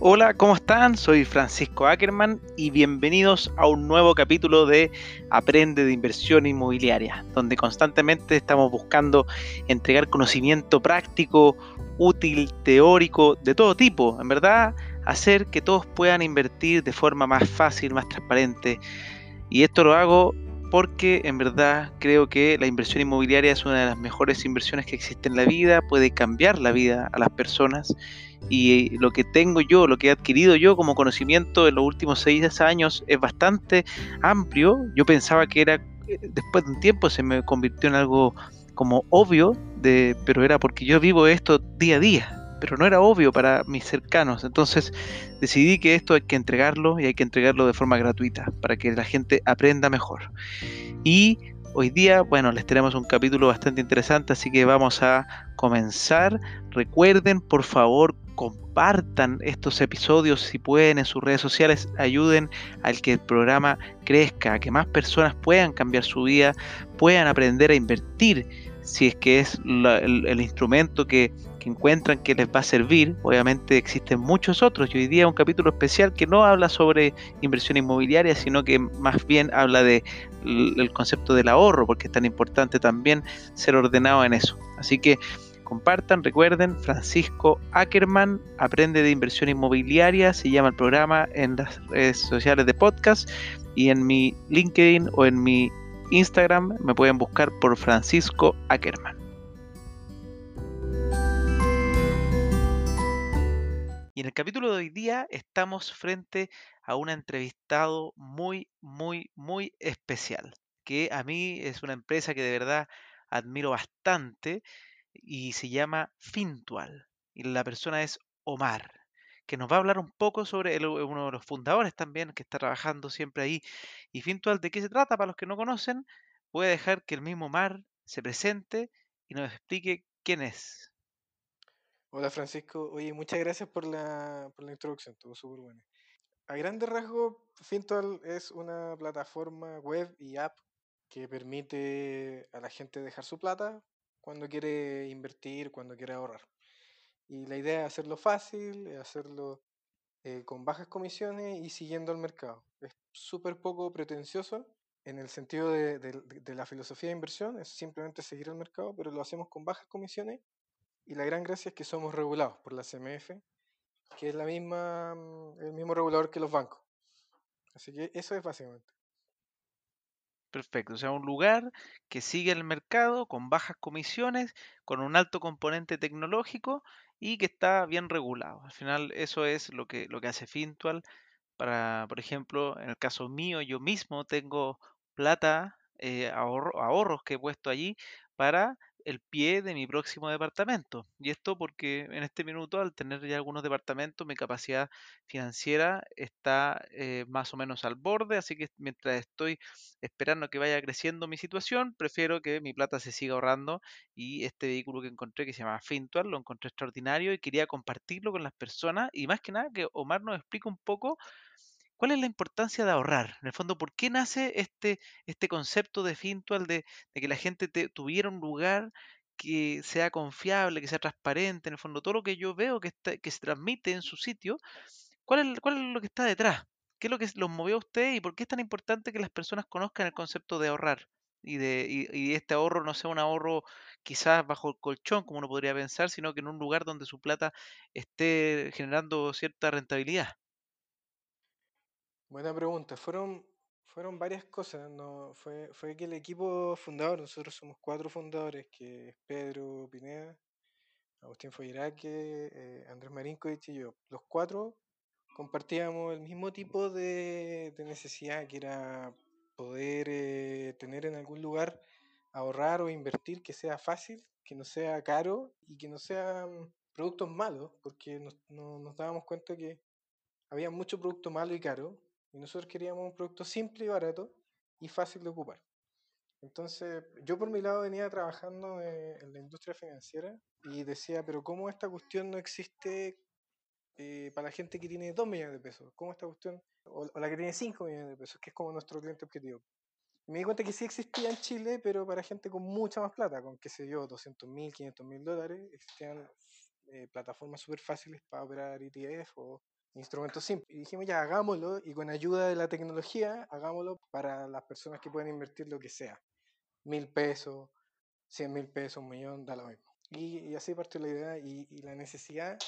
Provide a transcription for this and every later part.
Hola, ¿cómo están? Soy Francisco Ackerman y bienvenidos a un nuevo capítulo de Aprende de Inversión Inmobiliaria, donde constantemente estamos buscando entregar conocimiento práctico, útil, teórico, de todo tipo. En verdad, hacer que todos puedan invertir de forma más fácil, más transparente. Y esto lo hago porque en verdad creo que la inversión inmobiliaria es una de las mejores inversiones que existe en la vida, puede cambiar la vida a las personas y lo que tengo yo, lo que he adquirido yo como conocimiento en los últimos seis años es bastante amplio. Yo pensaba que era, eh, después de un tiempo se me convirtió en algo como obvio, de, pero era porque yo vivo esto día a día pero no era obvio para mis cercanos. Entonces decidí que esto hay que entregarlo y hay que entregarlo de forma gratuita para que la gente aprenda mejor. Y hoy día, bueno, les tenemos un capítulo bastante interesante, así que vamos a comenzar. Recuerden, por favor, compartan estos episodios si pueden en sus redes sociales, ayuden al que el programa crezca, a que más personas puedan cambiar su vida, puedan aprender a invertir si es que es el, instrumento que, que, encuentran que les va a servir. Obviamente existen muchos otros y hoy día un capítulo especial que no habla sobre inversión inmobiliaria, sino que más bien habla de el concepto del ahorro, porque es tan importante también ser ordenado en eso. Así que compartan, recuerden, Francisco Ackerman aprende de inversión inmobiliaria, se llama el programa en las redes sociales de podcast y en mi LinkedIn o en mi Instagram me pueden buscar por Francisco Ackerman. Y en el capítulo de hoy día estamos frente a un entrevistado muy, muy, muy especial, que a mí es una empresa que de verdad admiro bastante y se llama Fintual. Y la persona es Omar, que nos va a hablar un poco sobre uno de los fundadores también, que está trabajando siempre ahí. Y Fintual, ¿de qué se trata? Para los que no conocen, voy a dejar que el mismo Omar se presente y nos explique quién es. Hola Francisco, oye, muchas gracias por la, por la introducción, estuvo súper buena. A grande rasgo, Fintual es una plataforma web y app que permite a la gente dejar su plata cuando quiere invertir, cuando quiere ahorrar. Y la idea es hacerlo fácil, hacerlo eh, con bajas comisiones y siguiendo el mercado. Es súper poco pretencioso en el sentido de, de, la filosofía de inversión, es simplemente seguir el mercado, pero lo hacemos con bajas comisiones y la gran gracia es que somos regulados por la CMF, que es la misma, mm, el mismo regulador que los bancos. Así que eso es básicamente. Perfecto, o sea, un lugar que sigue el mercado con bajas comisiones, con un alto componente tecnológico y que está bien regulado. Al final eso es lo que, lo que hace Fintual. Para, por ejemplo, en el caso mío, yo mismo tengo plata, eh, ahorros que he puesto allí para el pie de mi próximo departamento. Y esto porque en este minuto, al tener ya algunos departamentos, mi capacidad financiera está eh, más o menos al borde, así que mientras estoy esperando que vaya creciendo mi situación, prefiero que mi plata se siga ahorrando y este vehículo que encontré que se llama Fintual, lo encontré extraordinario y quería compartirlo con las personas y más que nada que Omar nos explique un poco ¿Cuál es la importancia de ahorrar? En el fondo, ¿por qué nace este, este concepto de Fintual de, de que la gente tuviera un lugar que sea confiable, que sea transparente? En el fondo, todo lo que yo veo que, que se transmite en su sitio, ¿cuál es, ¿cuál es lo que está detrás? ¿Qué es lo que los movió a usted y por qué es tan importante que las personas conozcan el concepto de ahorrar? Y, de, y, este ahorro no sea un ahorro quizás bajo el colchón, como uno podría pensar, sino que en un lugar donde su plata esté generando cierta rentabilidad. Buena pregunta. Fueron, fueron varias cosas. No, fue, fue que el equipo fundador, nosotros somos cuatro fundadores, que es Pedro Pineda, Agustín Foyeraque, eh, Andrés Marinkovic y yo. Los cuatro compartíamos el mismo tipo de, necesidad, que era poder eh, tener en algún lugar ahorrar o invertir que sea fácil, que no sea caro y que no sean productos malos, porque nos, nos dábamos cuenta que había mucho producto malo y caro y nosotros queríamos un producto simple y barato y fácil de ocupar. Entonces, yo por mi lado venía trabajando eh, en la industria financiera y decía, pero ¿cómo esta cuestión no existe eh, para la gente que tiene 2 millones de pesos? ¿Cómo esta cuestión, o, la que tiene 5 millones de pesos, que es como nuestro cliente objetivo? Y me di cuenta que sí existía en Chile, pero para gente con mucha más plata, con qué sé yo, 200 mil, 500 mil dólares, existían eh, plataformas súper fáciles para operar ETF o instrumentos simples. Y dijimos, ya, hagámoslo y con ayuda de la tecnología, hagámoslo para las personas que pueden invertir lo que sea. Mil pesos, cien mil pesos, un millón, da lo mismo. Y, así partió la idea y, la necesidad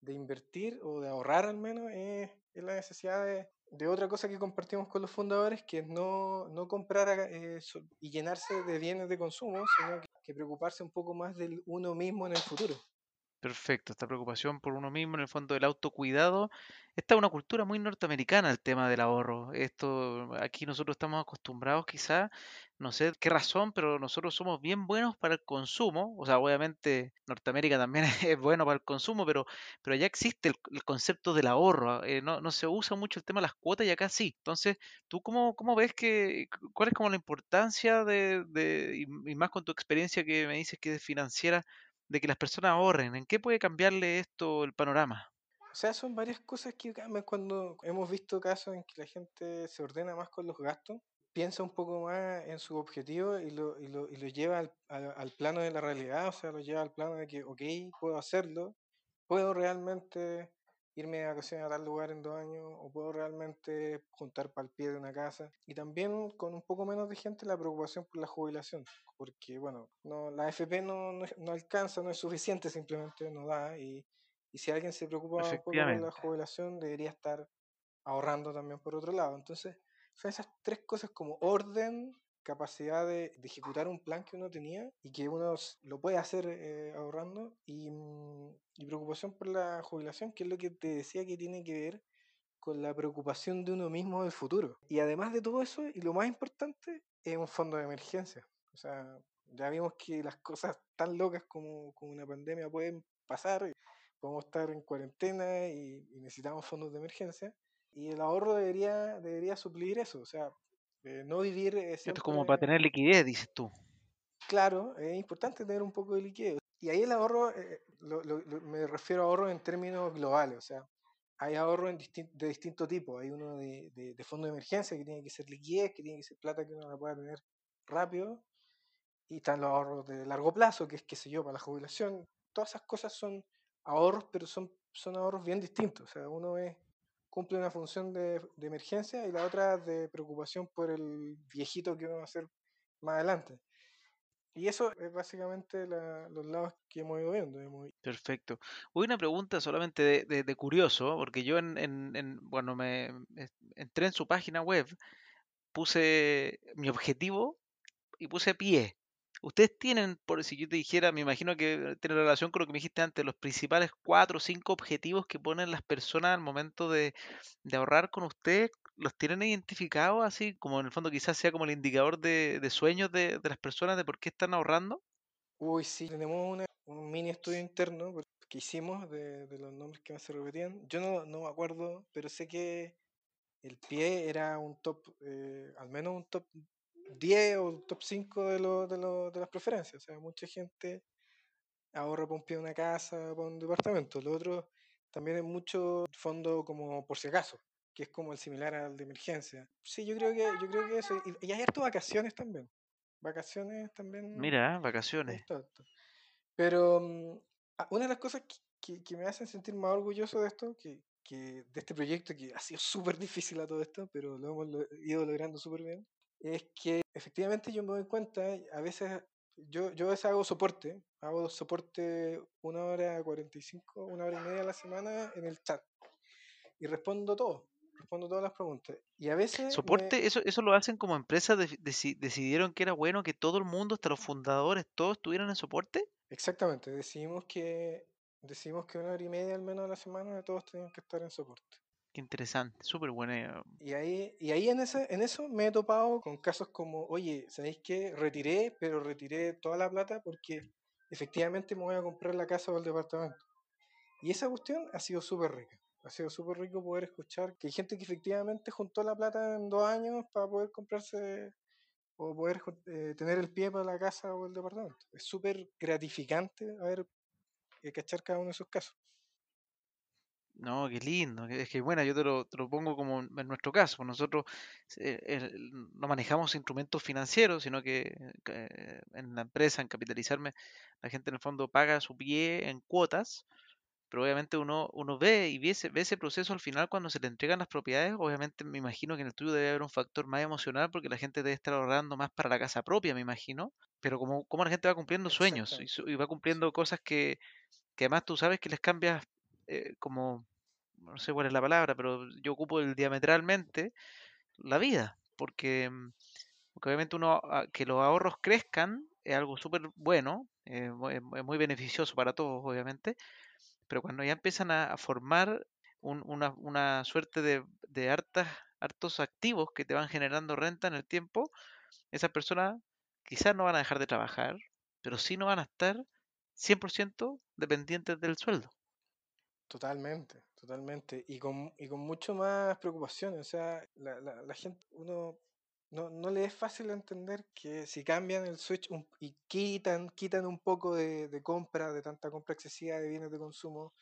de invertir o de ahorrar al menos es, la necesidad de, otra cosa que compartimos con los fundadores, que es no, no comprar eh, y llenarse de bienes de consumo, sino que preocuparse un poco más del uno mismo en el futuro. Perfecto, esta preocupación por uno mismo, en el fondo del autocuidado. Esta es una cultura muy norteamericana, el tema del ahorro. Esto, aquí nosotros estamos acostumbrados quizá, no sé qué razón, pero nosotros somos bien buenos para el consumo. O sea, obviamente Norteamérica también es bueno para el consumo, pero, pero ya existe el, concepto del ahorro. Eh, no, no se usa mucho el tema de las cuotas y acá sí. Entonces, ¿tú cómo, cómo ves que, cuál es como la importancia de, de y más con tu experiencia que me dices que es financiera? De que las personas ahorren? ¿En qué puede cambiarle esto el panorama? O sea, son varias cosas que cambian cuando hemos visto casos en que la gente se ordena más con los gastos, piensa un poco más en su objetivo y lo, y lo, y lo lleva al, al, plano de la realidad, o sea, lo lleva al plano de que, ok, puedo hacerlo, puedo realmente irme de vacaciones a tal lugar en dos años o puedo realmente juntar para el pie de una casa. Y también con un poco menos de gente la preocupación por la jubilación, porque bueno, no, la AFP no, no, alcanza, no es suficiente, simplemente no da. Y, y si alguien se preocupa un poco por la jubilación, debería estar ahorrando también por otro lado. Entonces, son esas tres cosas como orden, capacidad de, ejecutar un plan que uno tenía y que uno lo puede hacer eh, ahorrando y, mm, y, preocupación por la jubilación, que es lo que te decía que tiene que ver con la preocupación de uno mismo del futuro. Y además de todo eso, y lo más importante, es un fondo de emergencia. O sea, ya vimos que las cosas tan locas como, como una pandemia pueden pasar, podemos estar en cuarentena y, y necesitamos fondos de emergencia. Y el ahorro debería, debería suplir eso. O sea, eh, no vivir. Eh, Esto es como para tener liquidez, dices tú. Claro, es importante tener un poco de liquidez. Y ahí el ahorro, eh, me refiero a ahorro en términos globales, o sea, hay ahorro en de distinto tipo. Hay uno de, de, fondo de emergencia que tiene que ser liquidez, que tiene que ser plata que uno la pueda tener rápido. Y están los ahorros de largo plazo, que es, qué sé yo, para la jubilación. Todas esas cosas son ahorros, pero son, son ahorros bien distintos. O sea, uno es cumple una función de, emergencia y la otra de preocupación por el viejito que vamos a hacer más adelante. Y eso es básicamente los lados que hemos ido viendo. Perfecto. Hubo una pregunta solamente de, curioso, porque yo en, en, bueno, me entré en su página web, puse mi objetivo y puse pie. Ustedes tienen, por si yo te dijera, me imagino que tiene relación con lo que me dijiste antes, los principales cuatro o cinco objetivos que ponen las personas al momento de, ahorrar con usted, ¿los tienen identificados así, como en el fondo quizás sea como el indicador de, sueños de, las personas de por qué están ahorrando? Uy, sí, tenemos un mini estudio interno que hicimos de, los nombres que más se repetían. Yo no, no me acuerdo, pero sé que el pie era un top, eh, al menos un top 10 o top 5 de, lo, de, lo, de las preferencias. O sea, mucha gente ahorra para un pie una casa, para un departamento. Lo otro también es mucho fondo como por si acaso, que es como el similar al de emergencia. Sí, yo creo que, yo creo que eso. Y, hay harto vacaciones también. Vacaciones también. Mira, vacaciones. Pero ah, una de las cosas que, que, me hacen sentir más orgulloso de esto, que, que de este proyecto que ha sido súper difícil a todo esto, pero lo hemos ido logrando súper bien, es que efectivamente yo me doy cuenta, a veces yo, yo a veces hago soporte, hago soporte una hora 45, una hora y media a la semana en el chat y respondo todo, respondo todas las preguntas. Y a veces... ¿Soporte? ¿Eso, ¿Eso lo hacen como empresa? ¿Decidieron que era bueno que todo el mundo, hasta los fundadores, todos estuvieran en soporte? Exactamente, decidimos que, decidimos que una hora y media al menos a la semana todos tenían que estar en soporte. Interesante, súper buena. Y ahí, y ahí en, ese, en eso me he topado con casos como, oye, ¿sabéis qué? Retiré, pero retiré toda la plata porque efectivamente me voy a comprar la casa o el departamento. Y esa cuestión ha sido súper rica. Ha sido súper rico poder escuchar que hay gente que efectivamente juntó la plata en dos años para poder comprarse o poder eh, tener el pie para la casa o el departamento. Es súper gratificante a ver, eh, cachar cada uno de esos casos. No, qué lindo. Es que bueno, yo te lo, te lo pongo como en nuestro caso. Nosotros eh, no manejamos instrumentos financieros, sino que en la empresa, en capitalizarme, la gente en el fondo paga su pie en cuotas pero obviamente uno, uno ve y ve ese, ve ese proceso al final cuando se le entregan las propiedades, obviamente me imagino que en el tuyo debe haber un factor más emocional porque la gente debe estar ahorrando más para la casa propia, me imagino, pero como, como la gente va cumpliendo sueños y, Exactamente. su- y va Sí. cumpliendo cosas que, que además tú sabes que les cambias eh, como, no sé cuál es la palabra, pero yo ocupo el diametralmente la vida, porque, mm, obviamente uno, ah, que los ahorros crezcan es algo súper bueno, eh, mu- es mu- es muy beneficioso para todos, obviamente, pero cuando ya empiezan a, formar un- una, una suerte de, de hartas, hartos activos que te van generando renta en el tiempo, esas personas quizás no van a dejar de trabajar, pero sí no van a estar 100% dependientes del sueldo. Totalmente, totalmente. Y con, y con mucho más preocupaciones. O sea, la, la, la gente, uno no, no le es fácil entender que si cambian el switch y quitan, quitan un poco de, de compra, de tanta compra excesiva de bienes de consumo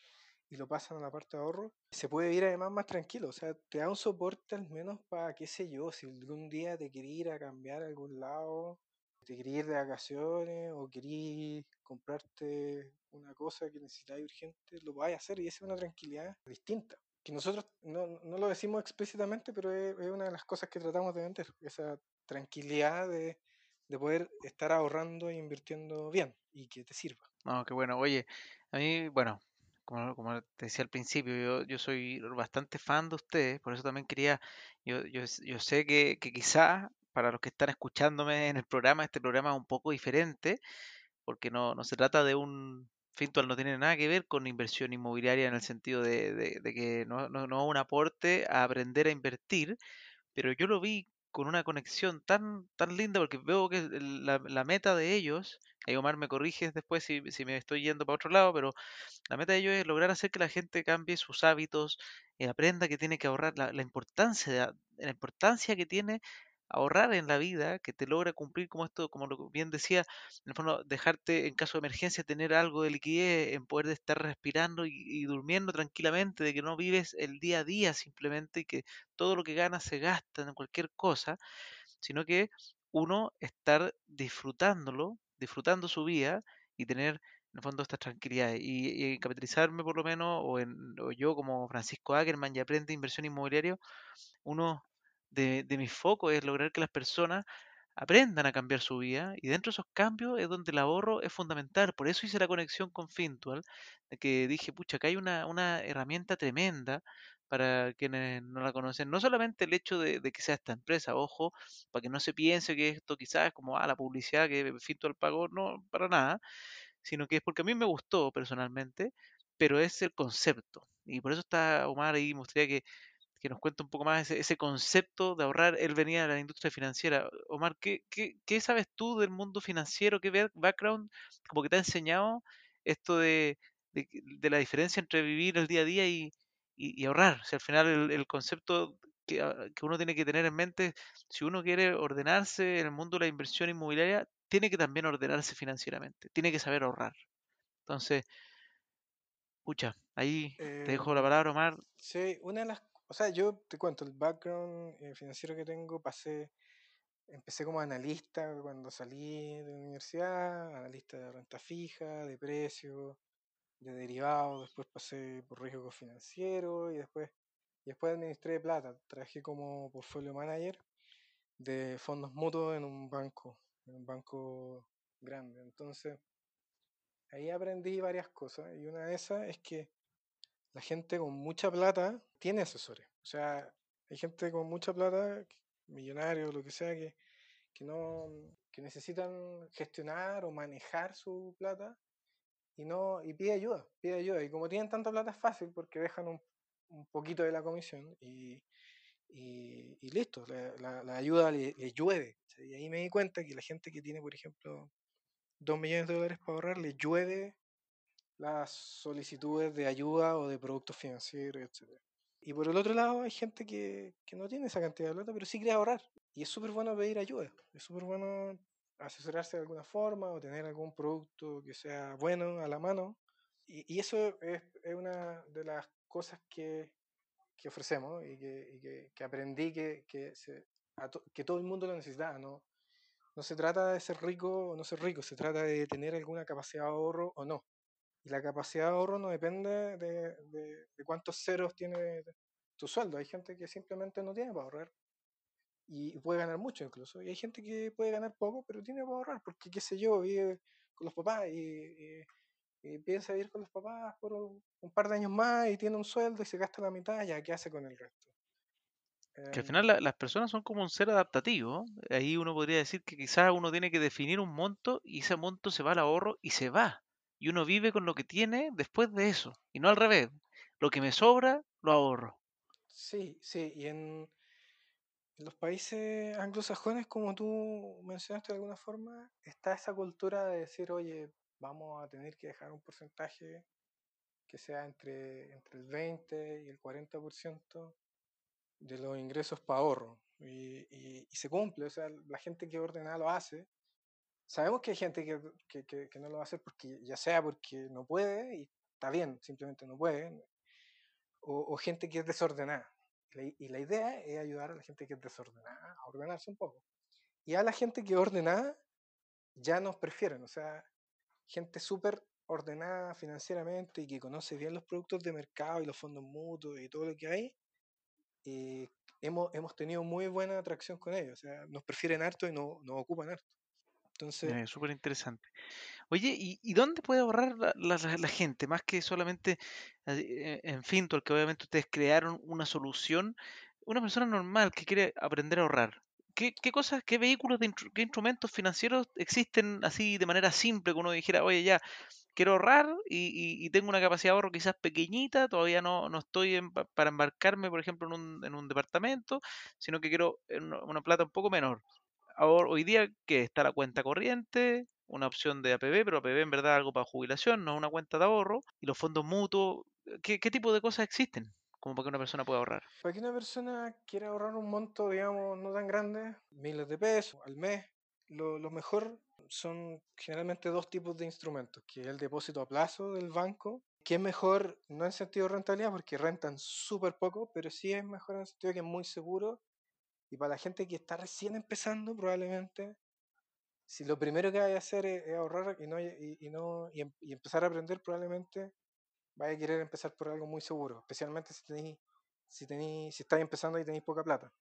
y lo pasan a la parte de ahorro, se puede ir además más tranquilo. O sea, te da un soporte al menos para, qué sé yo, si algún día te querés ir a cambiar a algún lado, te querés ir de vacaciones o querés comprarte una cosa que necesitáis urgente, lo vais a hacer y esa es una tranquilidad distinta. Que nosotros no, no lo decimos explícitamente, pero es, es una de las cosas que tratamos de vender, esa tranquilidad de, de poder estar ahorrando e invirtiendo bien y que te sirva. No, qué bueno. Oye, a mí, bueno, como, como te decía al principio, yo, yo soy bastante fan de ustedes, por eso también quería, yo, yo, yo sé que, que quizás para los que están escuchándome en el programa, este programa es un poco diferente, porque no, no se trata de un, Fintual no tiene nada que ver con inversión inmobiliaria en el sentido de, de- que no, no, no un aporte a aprender a invertir, pero yo lo vi con una conexión tan, tan linda porque veo que la, la meta de ellos, ahí Omar me corriges después si, si me estoy yendo para otro lado, pero la meta de ellos es lograr hacer que la gente cambie sus hábitos, eh, aprenda que tiene que ahorrar, la, importancia la importancia que tiene ahorrar en la vida, que te logra cumplir como esto, como lo bien decía, en el fondo, dejarte en caso de emergencia tener algo de liquidez, en poder de estar respirando y, durmiendo tranquilamente, de que no vives el día a día simplemente y que todo lo que ganas se gasta en cualquier cosa, sino que uno estar disfrutándolo, disfrutando su vida y tener en el fondo estas tranquilidades. Y, y capitalizarme por lo menos, o, en, o yo como Francisco Ackerman y aprende inversión inmobiliaria, uno de, de mis focos es lograr que las personas aprendan a cambiar su vida y dentro de esos cambios es donde el ahorro es fundamental. Por eso hice la conexión con Fintual, de que dije, pucha, acá hay una, una herramienta tremenda para quienes no la conocen. No solamente el hecho de, de que sea esta empresa, ojo, para que no se piense que esto quizás es como ah, la publicidad que Fintual pagó, no, para nada, sino que es porque a mí me gustó personalmente, pero es el concepto. Y por eso está Omar ahí, me gustaría que que nos cuente un poco más ese, ese concepto de ahorrar. Él venía de la industria financiera. Omar, ¿qué, qué, qué sabes tú del mundo financiero? ¿Qué back- background como que te ha enseñado esto de, de, de la diferencia entre vivir el día a día y, y- y ahorrar? Si al final el, el concepto que, ah, que uno tiene que tener en mente, si uno quiere ordenarse en el mundo de la inversión inmobiliaria, tiene que también ordenarse financieramente, tiene que saber ahorrar. Entonces, pucha, ahí te dejo la palabra, Omar. sí, una de las, o sea, yo te cuento, el background eh, financiero que tengo, pasé, empecé como analista cuando salí de la universidad, analista de renta fija, de precios, de derivados, después pasé por riesgo financiero y después, y después administré plata, trabajé como portfolio manager de fondos mutuos en un banco, en un banco grande. Entonces, ahí aprendí varias cosas y una de esas es que la gente con mucha plata tiene asesores. O sea, hay gente con mucha plata, millonarios, lo que sea, que, que no que necesitan gestionar o manejar su plata y no y pide ayuda, pide ayuda. Y como tienen tanta plata es fácil porque dejan un, un poquito de la comisión y, y, listo, la, ayuda le, le llueve. Y ahí me di cuenta que la gente que tiene, por ejemplo, 2 millones de dólares para ahorrar, le llueve las solicitudes de ayuda o de productos financieros, etc. Y por el otro lado, hay gente que, que no tiene esa cantidad de plata, pero sí quiere ahorrar. Y es súper bueno pedir ayuda. Es súper bueno asesorarse de alguna forma o tener algún producto que sea bueno a la mano. Y, y eso es, es una de las cosas que, que ofrecemos y que, que, aprendí que, que, se, que todo el mundo lo necesitaba. ¿no? no se trata de ser rico o no ser rico, se trata de tener alguna capacidad de ahorro o no. Y la capacidad de ahorro no depende de, de cuántos ceros tiene tu sueldo. Hay gente que simplemente no tiene para ahorrar y puede ganar mucho incluso. Y hay gente que puede ganar poco, pero tiene para ahorrar, porque qué sé yo, vive con los papás y, piensa vivir con los papás por un, par de años más y tiene un sueldo y se gasta la mitad, ya qué hace con el resto. Que al final em las personas son como un ser adaptativo. Ahí uno podría decir que quizás uno tiene que definir un monto y ese monto se va al ahorro y se va. Y uno vive con lo que tiene después de eso. Y no al revés. Lo que me sobra, lo ahorro. Sí, sí. Y en, los países anglosajones, como tú mencionaste de alguna forma, está esa cultura de decir, oye, vamos a tener que dejar un porcentaje que sea entre, entre el 20 y el 40% de los ingresos para ahorro. Y, y, se cumple, o sea, la gente que ordena lo hace. Sabemos que hay gente que, que, que, que no lo va a hacer porque, ya sea porque no puede, y está bien, simplemente no puede, o, o gente que es desordenada. Y la idea es ayudar a la gente que es desordenada a ordenarse un poco. Y a la gente que es ordenada ya nos prefieren, o sea, gente súper ordenada financieramente y que conoce bien los productos de mercado y los fondos mutuos y todo lo que hay, eh, hemos, hemos tenido muy buena atracción con ellos. O sea, nos prefieren harto y no, nos ocupan harto. Súper interesante. Oye, ¿y, dónde puede ahorrar la, gente? Más que solamente eh, en Fintual, que obviamente ustedes crearon una solución. Una persona normal que quiere aprender a ahorrar. ¿Qué, qué cosas, qué vehículos, de qué instrumentos financieros existen así de manera simple que uno dijera, oye, ya, quiero ahorrar y, tengo una capacidad de ahorro quizás pequeñita, todavía no, no estoy en pa- para embarcarme, por ejemplo, en un, en un departamento, sino que quiero eh, una plata un poco menor ahora, hoy día que está la cuenta corriente, una opción de APB, pero APB en verdad algo para jubilación, no una cuenta de ahorro, y los fondos mutuos, ¿qué, tipo de cosas existen como para que una persona pueda ahorrar? para que una persona quiera ahorrar un monto, digamos, no tan grande, miles de pesos al mes, lo, lo mejor son generalmente dos tipos de instrumentos, que es el depósito a plazo del banco, que es mejor, no en sentido de rentabilidad, porque rentan súper poco, pero sí es mejor en el sentido de que es muy seguro. Y para la gente que está recién empezando, probablemente, si lo primero que vaya a hacer es, ahorrar y, no, y, no, em- y empezar a aprender, probablemente vaya a querer empezar por algo muy seguro, especialmente si tenéis, si tenéis, si estáis empezando y tenéis poca plata.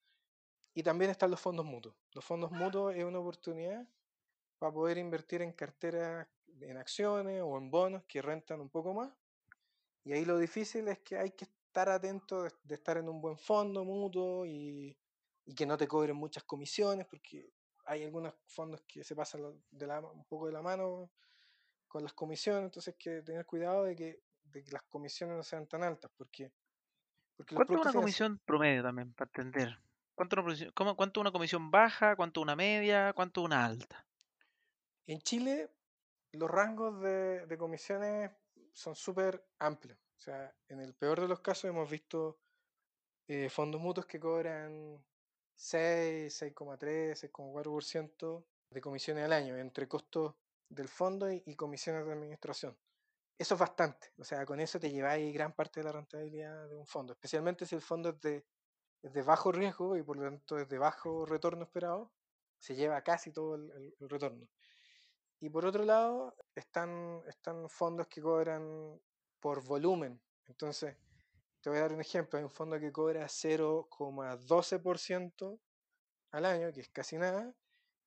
Y también están los fondos mutuos. Los fondos mutuos es una oportunidad para poder invertir en carteras, en acciones o en bonos que rentan un poco más. Y ahí lo difícil es que hay que estar atento de, de estar en un buen fondo mutuo y, y que no te cobren muchas comisiones, porque hay algunos fondos que se pasan lo- de la, un poco de la mano con las comisiones, entonces hay que tener cuidado de que, de que las comisiones no sean tan altas, porque, porque ¿Cuánto una comisión promedio también, para entender? ¿Cuánto una, cómo- cuánto una comisión baja? ¿Cuánto una media? ¿Cuánto una alta? En Chile los rangos de, de comisiones son súper amplios. O sea, en el peor de los casos hemos visto eh, fondos mutuos que cobran 6, 6,3, 6,4% de comisiones al año entre costos del fondo y, comisiones de administración. Eso es bastante. O sea, con eso te lleváis gran parte de la rentabilidad de un fondo, especialmente si el fondo es de, bajo riesgo y por lo tanto es de bajo retorno esperado, se lleva casi todo el, el- el retorno. Y por otro lado, están, están fondos que cobran por volumen. Entonces, te voy a dar un ejemplo. Hay un fondo que cobra 0,12% al año, que es casi nada,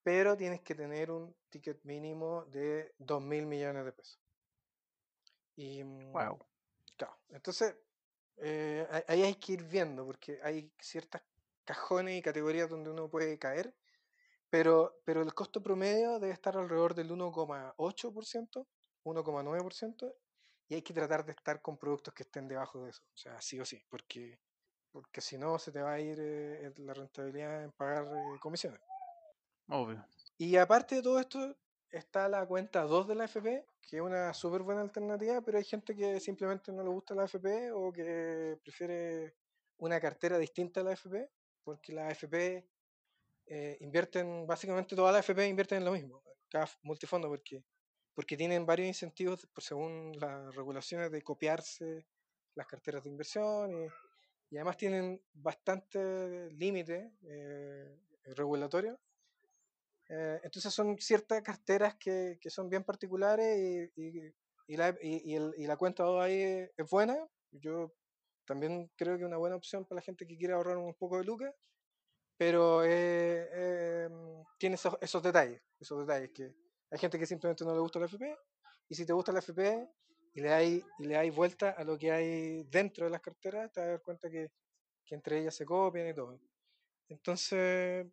pero tienes que tener un ticket mínimo de 2 mil millones de pesos. Y, mm, Wow. claro, entonces, eh, ahí- ahí hay que ir viendo, porque hay ciertas cajones y categorías donde uno puede caer, pero, pero el costo promedio debe estar alrededor del 1,8%, 1,9%, y hay que tratar de estar con productos que estén debajo de eso, o sea, sí o sí, porque, porque si no se te va a ir eh, la rentabilidad en pagar eh, comisiones. Obvio. Y aparte de todo esto, está la cuenta 2 de la AFP, que es una súper buena alternativa, pero hay gente que simplemente no le gusta la AFP o que prefiere una cartera distinta a la AFP, porque la AFP eh, invierten, básicamente todas las AFP invierten en lo mismo, cada multifondo, porque, porque tienen varios incentivos por según las regulaciones de copiarse las carteras de inversión y, y además tienen bastante límite eh, regulatorio. Eh, entonces son ciertas carteras que, que son bien particulares y, y- y la, el, la cuenta 2 ahí es buena, yo también creo que es una buena opción para la gente que quiere ahorrar un poco de lucas, pero eh, em, tiene esos, esos, detalles, esos detalles que hay gente que simplemente no le gusta la FP, y si te gusta la FP y le hay, y le hay vuelta a lo que hay dentro de las carteras, te vas a dar cuenta que, que entre ellas se copian y todo. Entonces,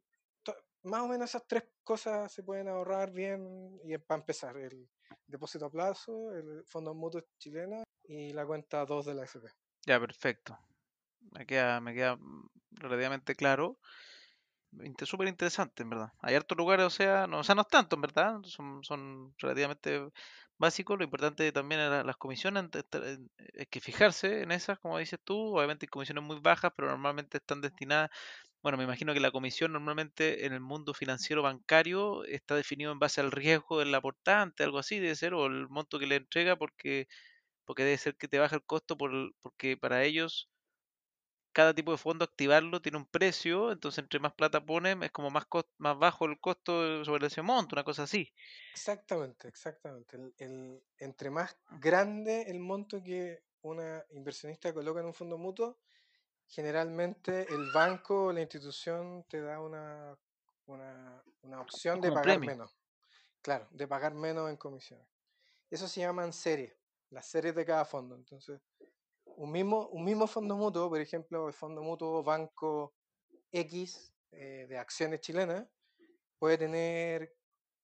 más o menos esas tres cosas se pueden ahorrar bien y para empezar, el depósito a plazo, el fondo mutuo chileno y la cuenta 2 de la FP. Ya, perfecto. Me queda, me queda mm, relativamente claro. Súper interesante, en verdad. Hay hartos lugares, o sea, no, o sea, no es tanto, en verdad. Son, son relativamente básicos. Lo importante también es las comisiones, es que fijarse en esas, como dices tú. Obviamente hay comisiones muy bajas, pero normalmente están destinadas bueno, me imagino que la comisión normalmente en el mundo financiero bancario está definido en base al riesgo del aportante, algo así debe ser, o el monto que le entrega, porque, porque debe ser que te baja el costo por, porque para ellos cada tipo de fondo activarlo tiene un precio, entonces entre más plata ponen es como más, más bajo el costo sobre ese monto, una cosa así. Exactamente, exactamente. El, entre más grande el monto que una inversionista coloca en un fondo mutuo, generalmente el banco o la institución te da una, una, opción de pagar menos. Claro, de pagar menos en comisiones. Eso se llaman series, las series de cada fondo. Entonces, un mismo, un mismo fondo mutuo, por ejemplo, el fondo mutuo Banco X eh, de acciones chilenas, puede tener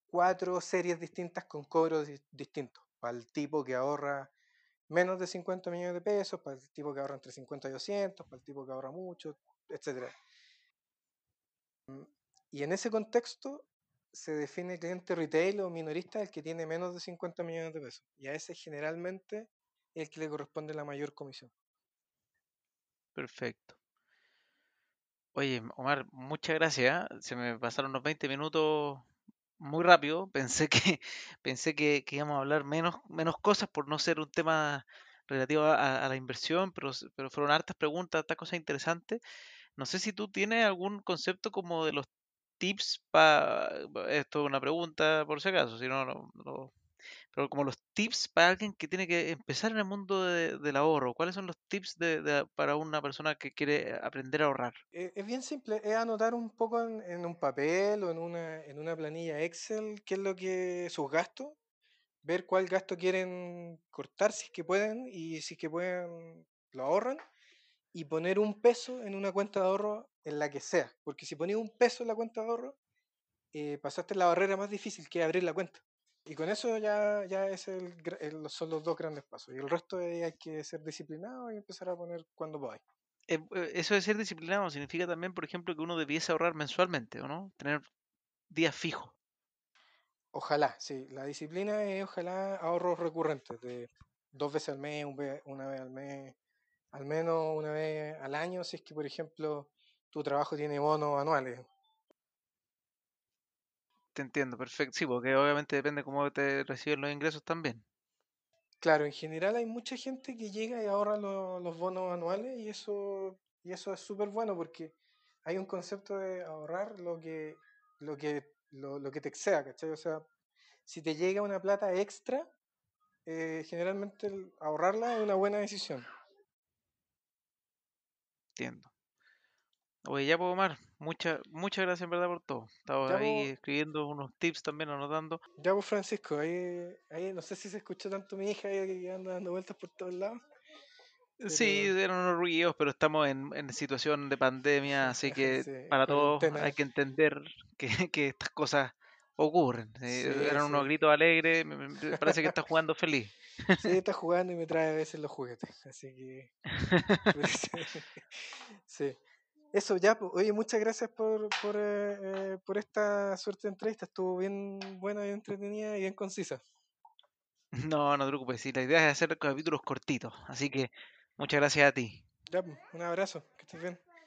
cuatro series distintas con cobros distintos. Para el tipo que ahorra menos de 50 millones de pesos, para el tipo que ahorra entre 50 y 200, para el tipo que ahorra mucho, etc. Mm, y en ese contexto se define cliente retail o minorista el que tiene menos de 50 millones de pesos. Y a ese generalmente el que le corresponde la mayor comisión. Perfecto. Oye, Omar, muchas gracias. ¿eh? Se me pasaron unos 20 minutos muy rápido. Pensé que, pensé que, íbamos a hablar menos, menos cosas por no ser un tema relativo a, la inversión, pero, pero fueron hartas preguntas, hartas cosas interesantes. No sé si tú tienes algún concepto como de los tips para... Esto es una pregunta por si acaso, si no, no, pero como los tips para alguien que tiene que empezar en el mundo del ahorro, ¿cuáles son los tips de, para una persona que quiere aprender a ahorrar? Eh, es bien simple, es anotar un poco en, un papel o en una, planilla Excel qué es lo que sus gastos, ver cuál gasto quieren cortar si es que pueden y si es que pueden lo ahorran y poner un peso en una cuenta de ahorro en la que sea, porque si pones un peso en la cuenta de ahorro, eh, pasaste la barrera más difícil que abrir la cuenta. Y con eso ya, ya es el, son los dos grandes pasos. Y el resto hay que ser disciplinado y empezar a poner cuando podáis. Eh, eh, eso de ser disciplinado significa también, por ejemplo, que uno debiese ahorrar mensualmente, ¿o no? Tener días fijos. Ojalá, sí. La disciplina es ojalá ahorros recurrentes, de dos veces al mes, una vez al mes, al menos una vez al año, si es que, por ejemplo, tu trabajo tiene bonos anuales. Te entiendo, perfecto. Sí, porque obviamente depende cómo te reciben los ingresos también. Claro, en general hay mucha gente que llega y ahorra los bonos anuales y eso, y eso es súper bueno porque hay un concepto de ahorrar lo que, lo que, lo, que te exceda, ¿cachai? O sea, si te llega una plata extra, eh, generalmente ahorrarla es una buena decisión. Entiendo. Oye, ya puedo, Omar. Muchas, muchas gracias en verdad por todo. Estaba ahí escribiendo unos tips también, anotando. Ya pues Francisco, ahí, ahí no sé si se escuchó tanto mi hija que anda dando vueltas por todos lados. Sí, eran unos ruidos, pero estamos en, en situación de pandemia, así que para todos hay que entender que, que estas cosas ocurren. Eh, eran unos gritos alegres, me, parece que está jugando feliz. Sí, está jugando y me trae a veces los juguetes, así que... sí. Eso ya, oye, muchas gracias por, por, eh, eh, por esta suerte de entrevista. Estuvo bien buena y entretenida y bien concisa. No, no te preocupes. Sí, la idea es hacer capítulos cortitos. Así que muchas gracias a ti. Ya, un abrazo. Que estés bien.